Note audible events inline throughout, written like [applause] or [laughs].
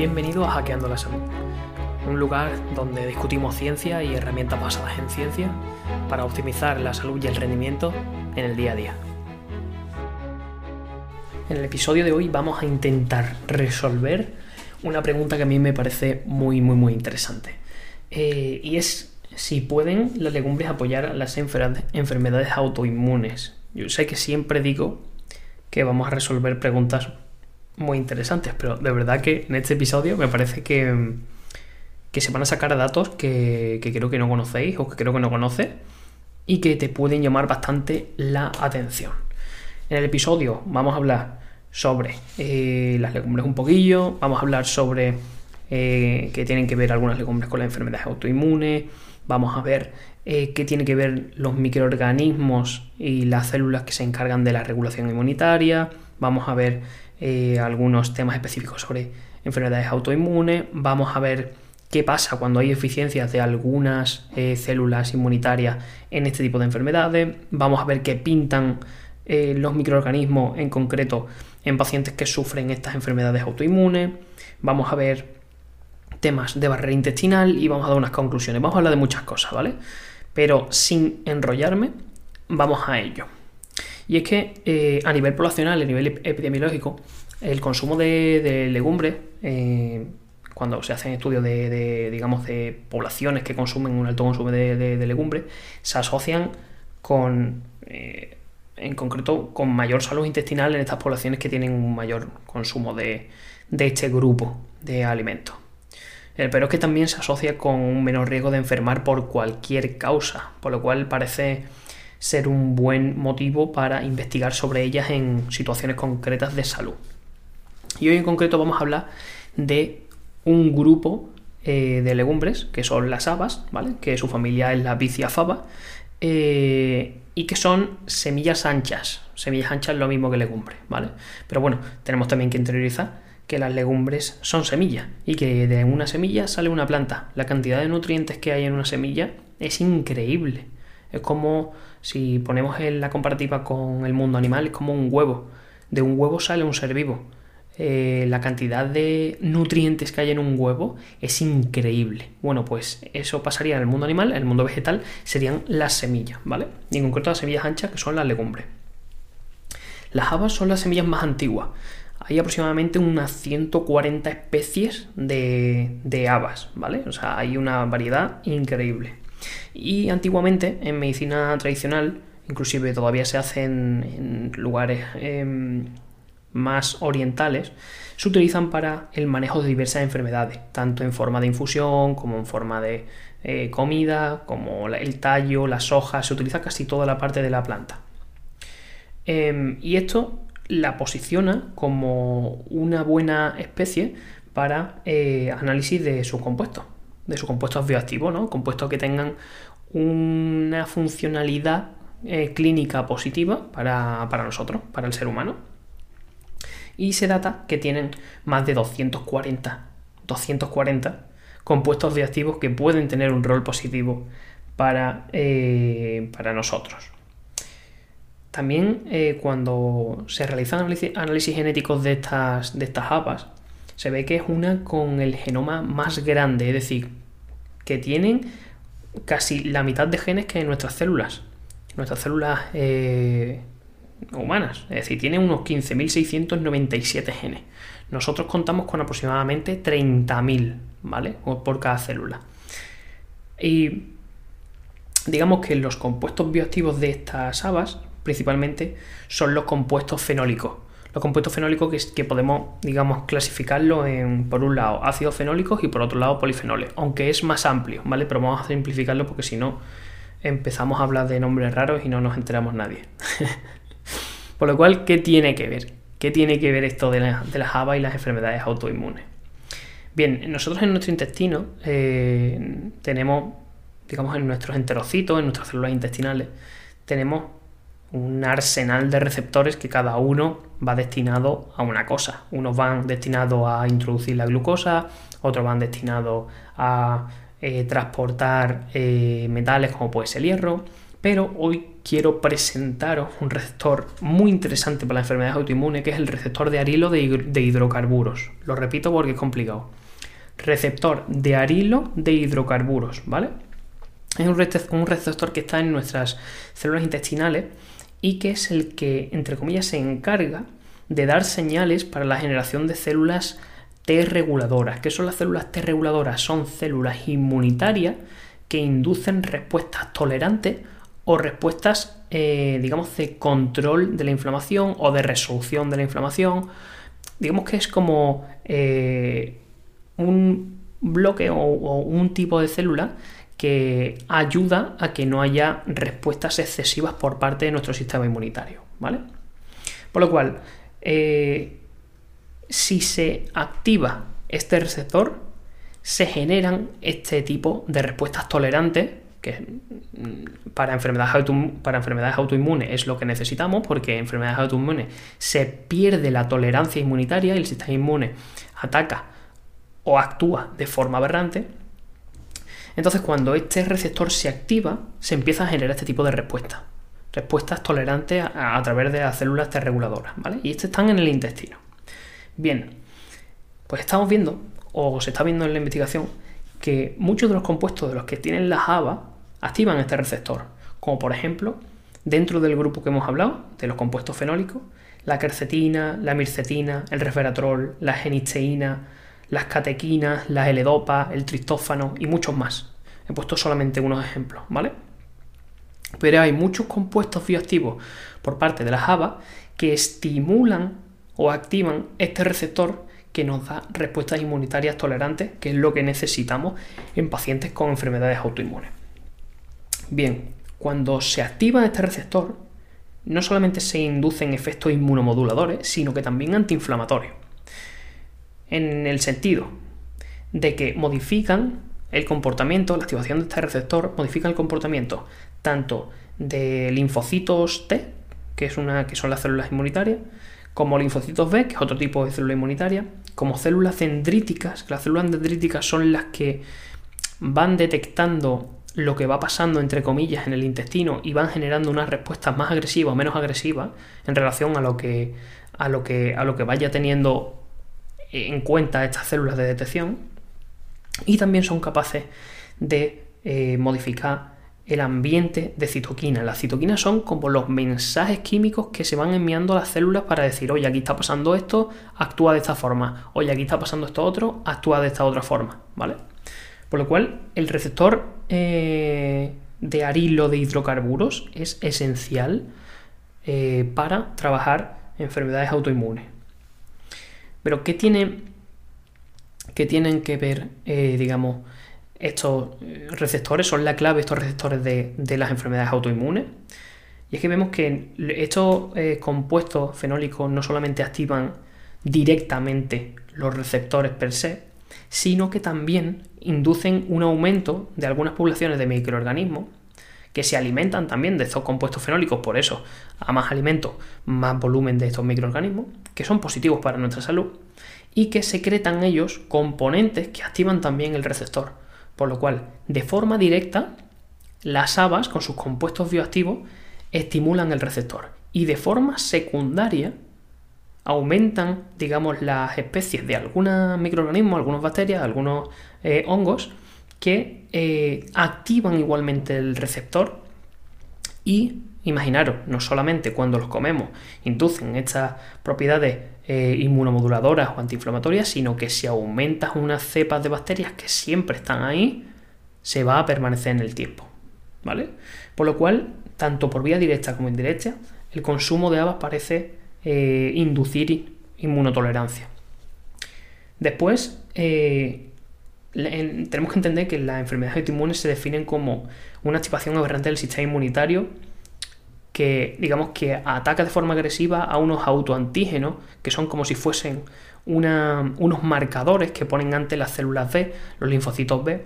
Bienvenido a Hackeando la Salud, un lugar donde discutimos ciencia y herramientas basadas en ciencia para optimizar la salud y el rendimiento en el día a día. En el episodio de hoy vamos a intentar resolver una pregunta que a mí me parece muy, muy, muy interesante. Eh, y es si pueden las legumbres apoyar las enfermedades autoinmunes. Yo sé que siempre digo que vamos a resolver preguntas muy interesantes, pero de verdad que en este episodio me parece que, que se van a sacar datos que, creo que no conocéis o que creo que no conoces y que te pueden llamar bastante la atención. En el episodio vamos a hablar sobre eh, las legumbres un poquillo, vamos a hablar sobre eh, que tienen que ver algunas legumbres con las enfermedades autoinmunes, vamos a ver eh, qué tiene que ver los microorganismos y las células que se encargan de la regulación inmunitaria, vamos a ver eh, algunos temas específicos sobre enfermedades autoinmunes, vamos a ver qué pasa cuando hay eficiencias de algunas eh, células inmunitarias en este tipo de enfermedades, vamos a ver qué pintan eh, los microorganismos en concreto en pacientes que sufren estas enfermedades autoinmunes, vamos a ver temas de barrera intestinal y vamos a dar unas conclusiones, vamos a hablar de muchas cosas, ¿vale? Pero sin enrollarme, vamos a ello. Y es que eh, a nivel poblacional, a nivel epidemiológico, el consumo de, legumbres, eh, cuando se hacen estudios de, digamos, de poblaciones que consumen un alto consumo de, legumbres, se asocian con, eh, en concreto, con mayor salud intestinal en estas poblaciones que tienen un mayor consumo de, este grupo de alimentos. Pero es que también se asocia con un menor riesgo de enfermar por cualquier causa, por lo cual parece ser un buen motivo para investigar sobre ellas en situaciones concretas de salud. Y hoy en concreto vamos a hablar de un grupo eh, de legumbres que son las habas, ¿vale? Que su familia es la Viciafaba eh, y que son semillas anchas. Semillas anchas es lo mismo que legumbre, ¿vale? Pero bueno, tenemos también que interiorizar que las legumbres son semillas y que de una semilla sale una planta. La cantidad de nutrientes que hay en una semilla es increíble. Es como si ponemos en la comparativa con el mundo animal, es como un huevo. De un huevo sale un ser vivo. Eh, la cantidad de nutrientes que hay en un huevo es increíble. Bueno, pues eso pasaría en el mundo animal, en el mundo vegetal serían las semillas, ¿vale? Y en concreto las semillas anchas que son las legumbres. Las habas son las semillas más antiguas. Hay aproximadamente unas 140 especies de, de habas, ¿vale? O sea, hay una variedad increíble. Y antiguamente, en medicina tradicional, inclusive todavía se hace en, lugares em, más orientales, se utilizan para el manejo de diversas enfermedades, tanto en forma de infusión como en forma de eh, comida, como el tallo, las hojas, se utiliza casi toda la parte de la planta. Em, y esto la posiciona como una buena especie para eh, análisis de sus compuestos de sus compuestos bioactivos, ¿no? Compuestos que tengan una funcionalidad eh, clínica positiva para, nosotros, para el ser humano. Y se data que tienen más de 240, 240 compuestos bioactivos que pueden tener un rol positivo para, eh, para nosotros. También eh, cuando se realizan análisis, genéticos de estas, de estas habas, se ve que es una con el genoma más grande, es decir, que tienen casi la mitad de genes que nuestras células, nuestras células eh, humanas, es decir, tienen unos 15.697 genes. Nosotros contamos con aproximadamente 30.000, ¿vale? Por cada célula. Y digamos que los compuestos bioactivos de estas habas principalmente son los compuestos fenólicos. Los compuestos fenólicos que, que podemos, digamos, clasificarlo en, por un lado, ácidos fenólicos y por otro lado, polifenoles, aunque es más amplio, ¿vale? Pero vamos a simplificarlo porque si no, empezamos a hablar de nombres raros y no nos enteramos nadie. [laughs] por lo cual, ¿qué tiene que ver? ¿Qué tiene que ver esto de, la, de las habas y las enfermedades autoinmunes? Bien, nosotros en nuestro intestino eh, tenemos, digamos, en nuestros enterocitos, en nuestras células intestinales, tenemos un arsenal de receptores que cada uno va destinado a una cosa. Unos van destinados a introducir la glucosa, otros van destinados a eh, transportar eh, metales como puede ser el hierro, Pero hoy quiero presentaros un receptor muy interesante para las enfermedades autoinmunes, que es el receptor de arilo de, hidrocarburos. Lo repito porque es complicado. Receptor de arilo de hidrocarburos, ¿vale? Es un receptor que está en nuestras células intestinales y que es el que, entre comillas, se encarga de dar señales para la generación de células T reguladoras. ¿Qué son las células T reguladoras? Son células inmunitarias que inducen respuestas tolerantes o respuestas, eh, digamos, de control de la inflamación o de resolución de la inflamación. Digamos que es como eh, un bloque o, o un tipo de célula que ayuda a que no haya respuestas excesivas por parte de nuestro sistema inmunitario, ¿vale? Por lo cual, eh, si se activa este receptor, se generan este tipo de respuestas tolerantes, que mm, para enfermedades, para enfermedades autoinmunes es lo que necesitamos, porque en enfermedades autoinmunes se pierde la tolerancia inmunitaria y el sistema inmune ataca o actúa de forma aberrante, entonces, cuando este receptor se activa, se empieza a generar este tipo de respuestas. Respuestas tolerantes a, través de las células T reguladoras, ¿vale? Y estas están en el intestino. Bien, pues estamos viendo, o se está viendo en la investigación, que muchos de los compuestos de los que tienen la java activan este receptor. Como por ejemplo, dentro del grupo que hemos hablado, de los compuestos fenólicos, la quercetina, la mircetina, el resveratrol, la genisteína, las catequinas, la L-Dopa, el tristófano y muchos más. He puesto solamente unos ejemplos, ¿vale? Pero hay muchos compuestos bioactivos por parte de la Java que estimulan o activan este receptor que nos da respuestas inmunitarias tolerantes, que es lo que necesitamos en pacientes con enfermedades autoinmunes. Bien, cuando se activa este receptor, no solamente se inducen efectos inmunomoduladores, sino que también antiinflamatorios en el sentido de que modifican el comportamiento, la activación de este receptor modifica el comportamiento tanto de linfocitos T, que, es una, que son las células inmunitarias, como linfocitos B, que es otro tipo de célula inmunitaria, como células dendríticas, que las células dendríticas son las que van detectando lo que va pasando entre comillas en el intestino y van generando unas respuestas más agresivas o menos agresivas en relación a lo que a lo que a lo que vaya teniendo en cuenta estas células de detección y también son capaces de eh, modificar el ambiente de citoquinas. Las citoquinas son como los mensajes químicos que se van enviando a las células para decir, oye, aquí está pasando esto, actúa de esta forma, oye, aquí está pasando esto otro, actúa de esta otra forma, ¿vale? Por lo cual, el receptor eh, de arilo de hidrocarburos es esencial eh, para trabajar enfermedades autoinmunes. Pero ¿qué, tiene, qué tienen que ver, eh, digamos, estos eh, receptores? Son la clave estos receptores de, las enfermedades autoinmunes. Y es que vemos que estos eh, compuestos fenólicos no solamente activan directamente los receptores per se, sino que también inducen un aumento de algunas poblaciones de microorganismos que se alimentan también de estos compuestos fenólicos, por eso a más alimento, más volumen de estos microorganismos, que son positivos para nuestra salud, y que secretan ellos componentes que activan también el receptor, por lo cual, de forma directa, las habas con sus compuestos bioactivos estimulan el receptor. Y de forma secundaria aumentan, digamos, las especies de algunos microorganismos, algunas bacterias, algunos eh, hongos que eh, activan igualmente el receptor y imaginaros, no solamente cuando los comemos inducen estas propiedades eh, inmunomoduladoras o antiinflamatorias, sino que si aumentas unas cepas de bacterias que siempre están ahí, se va a permanecer en el tiempo. ¿Vale? Por lo cual, tanto por vía directa como indirecta, el consumo de habas parece eh, inducir inmunotolerancia. Después, tenemos que entender que las enfermedades autoinmunes se definen como una activación aberrante del sistema inmunitario que, digamos, que ataca de forma agresiva a unos autoantígenos que son como si fuesen unos marcadores que ponen ante las células B, los linfocitos B.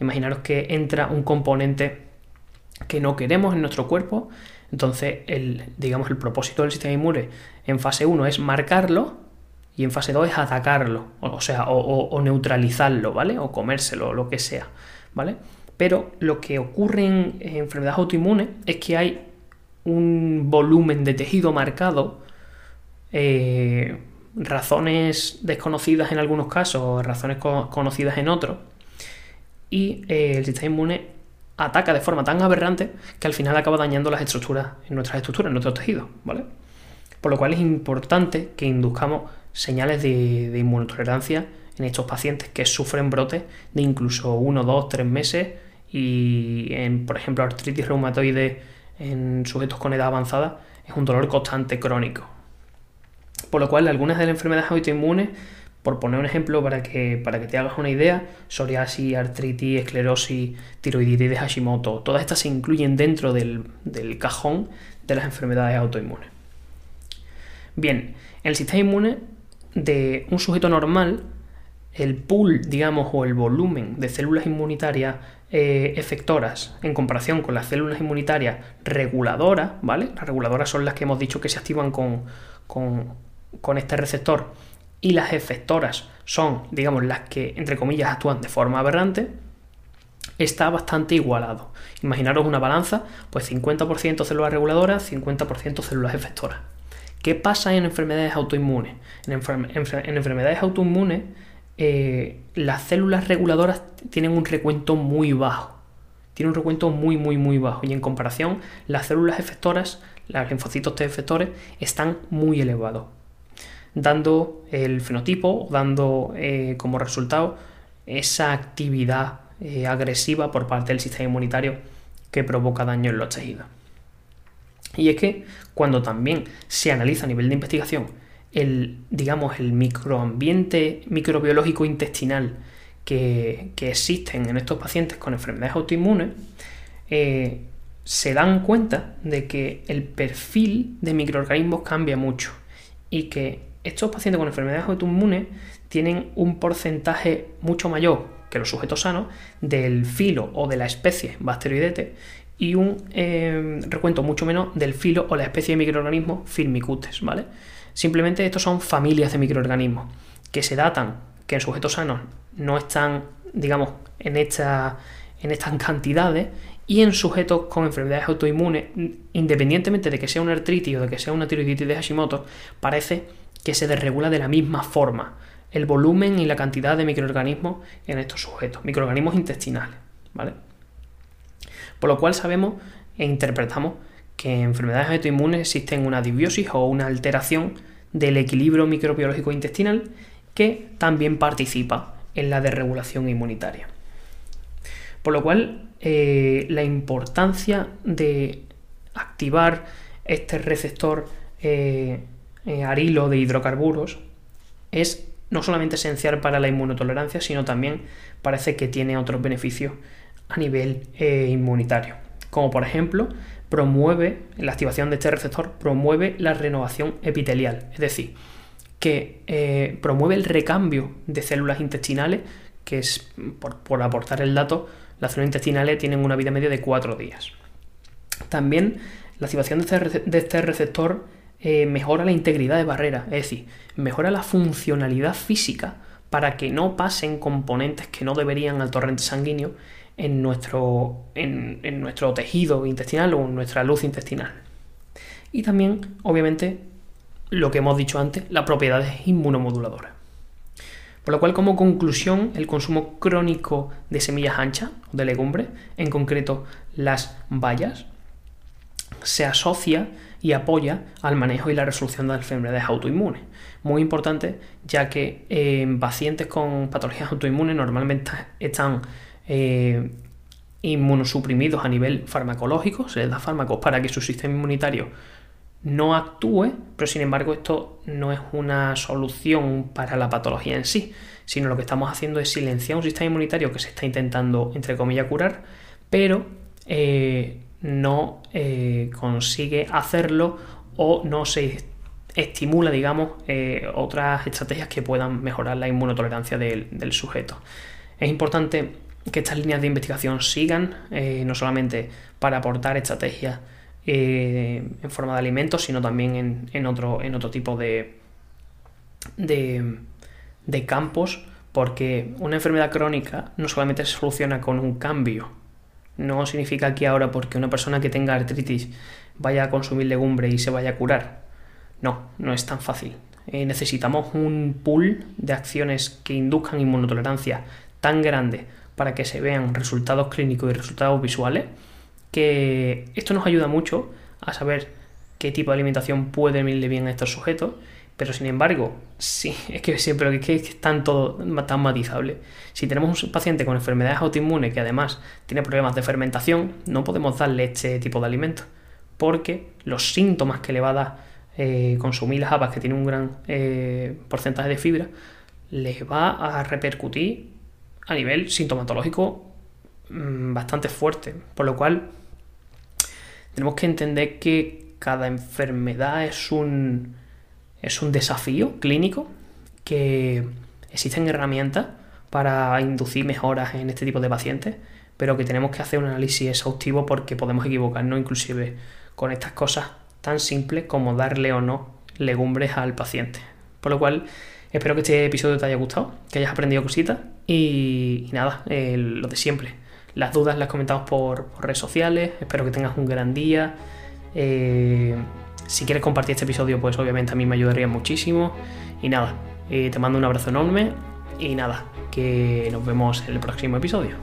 Imaginaros que entra un componente que no queremos en nuestro cuerpo, entonces el, digamos, el propósito del sistema inmune en fase 1 es marcarlo y en fase 2 es atacarlo, o, sea, o, neutralizarlo, ¿vale? O comérselo, o lo que sea, ¿vale? pero lo que ocurre en, enfermedades autoinmunes es que hay un volumen de tejido marcado, eh, razones desconocidas en algunos casos, razones conocidas en otros, y eh, el sistema inmune ataca de forma tan aberrante que al final acaba dañando las estructuras, nuestras estructuras, nuestros tejidos, ¿vale? Por lo cual es importante que induzcamos señales de, inmunotolerancia en estos pacientes que sufren brotes de incluso 1, 2, 3 meses y en, por ejemplo, artritis reumatoide en sujetos con edad avanzada es un dolor constante crónico. Por lo cual, algunas de las enfermedades autoinmunes, por poner un ejemplo para que, para que te hagas una idea, psoriasis, artritis, esclerosis, tiroiditis de Hashimoto, todas estas se incluyen dentro del, del cajón de las enfermedades autoinmunes. Bien, el sistema inmune de un sujeto normal, el pool, digamos, o el volumen de células inmunitarias eh, efectoras en comparación con las células inmunitarias reguladoras, ¿vale? Las reguladoras son las que hemos dicho que se activan con, con este receptor y las efectoras son, digamos, las que, entre comillas, actúan de forma aberrante, está bastante igualado. Imaginaros una balanza, pues 50% células reguladoras, 50% células efectoras. ¿Qué pasa en enfermedades autoinmunes? En, enfermedades autoinmunes, eh, las células reguladoras tienen un recuento muy bajo. Tienen un recuento muy, muy, muy bajo. Y en comparación, las células efectoras, los linfocitos T efectores, están muy elevados. Dando el fenotipo, dando eh, como resultado esa actividad eh, agresiva por parte del sistema inmunitario que provoca daño en los tejidos. Y es que cuando también se analiza a nivel de investigación el, digamos, el microambiente microbiológico intestinal que, existen en estos pacientes con enfermedades autoinmunes, eh, se dan cuenta de que el perfil de microorganismos cambia mucho y que estos pacientes con enfermedades autoinmunes tienen un porcentaje mucho mayor que los sujetos sanos del filo o de la especie Bacteroidetes y un eh, recuento mucho menos del filo o la especie de microorganismo Firmicutes, ¿vale? Simplemente estos son familias de microorganismos que se datan, que en sujetos sanos no están, digamos, en, esta, en estas cantidades y en sujetos con enfermedades autoinmunes, independientemente de que sea una artritis o de que sea una tiroiditis de Hashimoto, parece que se desregula de la misma forma el volumen y la cantidad de microorganismos en estos sujetos, microorganismos intestinales, ¿vale? Por lo cual sabemos e interpretamos que en enfermedades autoinmunes existen una disbiosis o una alteración del equilibrio microbiológico intestinal que también participa en la desregulación inmunitaria. Por lo cual, eh, la importancia de activar este receptor eh, eh, arilo de hidrocarburos es no solamente esencial para la inmunotolerancia, sino también parece que tiene otros beneficios a nivel eh, inmunitario. Como por ejemplo, promueve, la activación de este receptor promueve la renovación epitelial, es decir, que eh, promueve el recambio de células intestinales, que es, por, aportar el dato, las células intestinales tienen una vida media de cuatro días. También la activación de este, este receptor eh, mejora la integridad de barrera, es decir, mejora la funcionalidad física para que no pasen componentes que no deberían al torrente sanguíneo en nuestro, en, nuestro tejido intestinal o en nuestra luz intestinal. Y también, obviamente, lo que hemos dicho antes, las propiedades inmunomoduladoras. Por lo cual, como conclusión, el consumo crónico de semillas anchas o de legumbres, en concreto las bayas, se asocia y apoya al manejo y la resolución de enfermedades autoinmunes. Muy importante, ya que en pacientes con patologías autoinmunes normalmente están eh, inmunosuprimidos a nivel farmacológico, se les da fármacos para que su sistema inmunitario no actúe, pero sin embargo esto no es una solución para la patología en sí, sino lo que estamos haciendo es silenciar un sistema inmunitario que se está intentando, entre comillas, curar, pero eh, no eh, consigue hacerlo o no se estimula, digamos, otras estrategias que puedan mejorar la inmunotolerancia del sujeto. Es importante que estas líneas de investigación sigan, eh, no solamente para aportar estrategias eh, en forma de alimentos, sino también en, otro, en otro tipo de, de, campos, porque una enfermedad crónica no solamente se soluciona con un cambio No significa que ahora porque una persona que tenga artritis vaya a consumir legumbre y se vaya a curar. No, no es tan fácil. Eh, necesitamos un pool de acciones que induzcan inmunotolerancia tan grande para que se vean resultados clínicos y resultados visuales que esto nos ayuda mucho a saber qué tipo de alimentación puede venirle bien a estos sujetos pero sin embargo, sí, [laughs] es que siempre es que es tan todo tan matizable. Si tenemos un paciente con enfermedades autoinmunes que además tiene problemas de fermentación, no podemos darle este tipo de alimento. Porque los síntomas que le va a dar eh, consumir las habas que tienen un gran eh, porcentaje de fibra, le va a repercutir a nivel sintomatológico mm, bastante fuerte. Por lo cual, tenemos que entender que cada enfermedad es un es un desafío clínico que existen herramientas para inducir mejoras en este tipo de pacientes, pero que tenemos que hacer un análisis exhaustivo porque podemos equivocarnos inclusive con estas cosas tan simples como darle o no legumbres al paciente. Por lo cual, espero que este episodio te haya gustado, que hayas aprendido cositas y, nada, lo de siempre. Las dudas las comentamos por, por, redes sociales, espero que tengas un gran día. Eh, si quieres compartir este episodio, pues obviamente a mí me ayudaría muchísimo. Y nada, eh, te mando un abrazo enorme y nada, que nos vemos en el próximo episodio.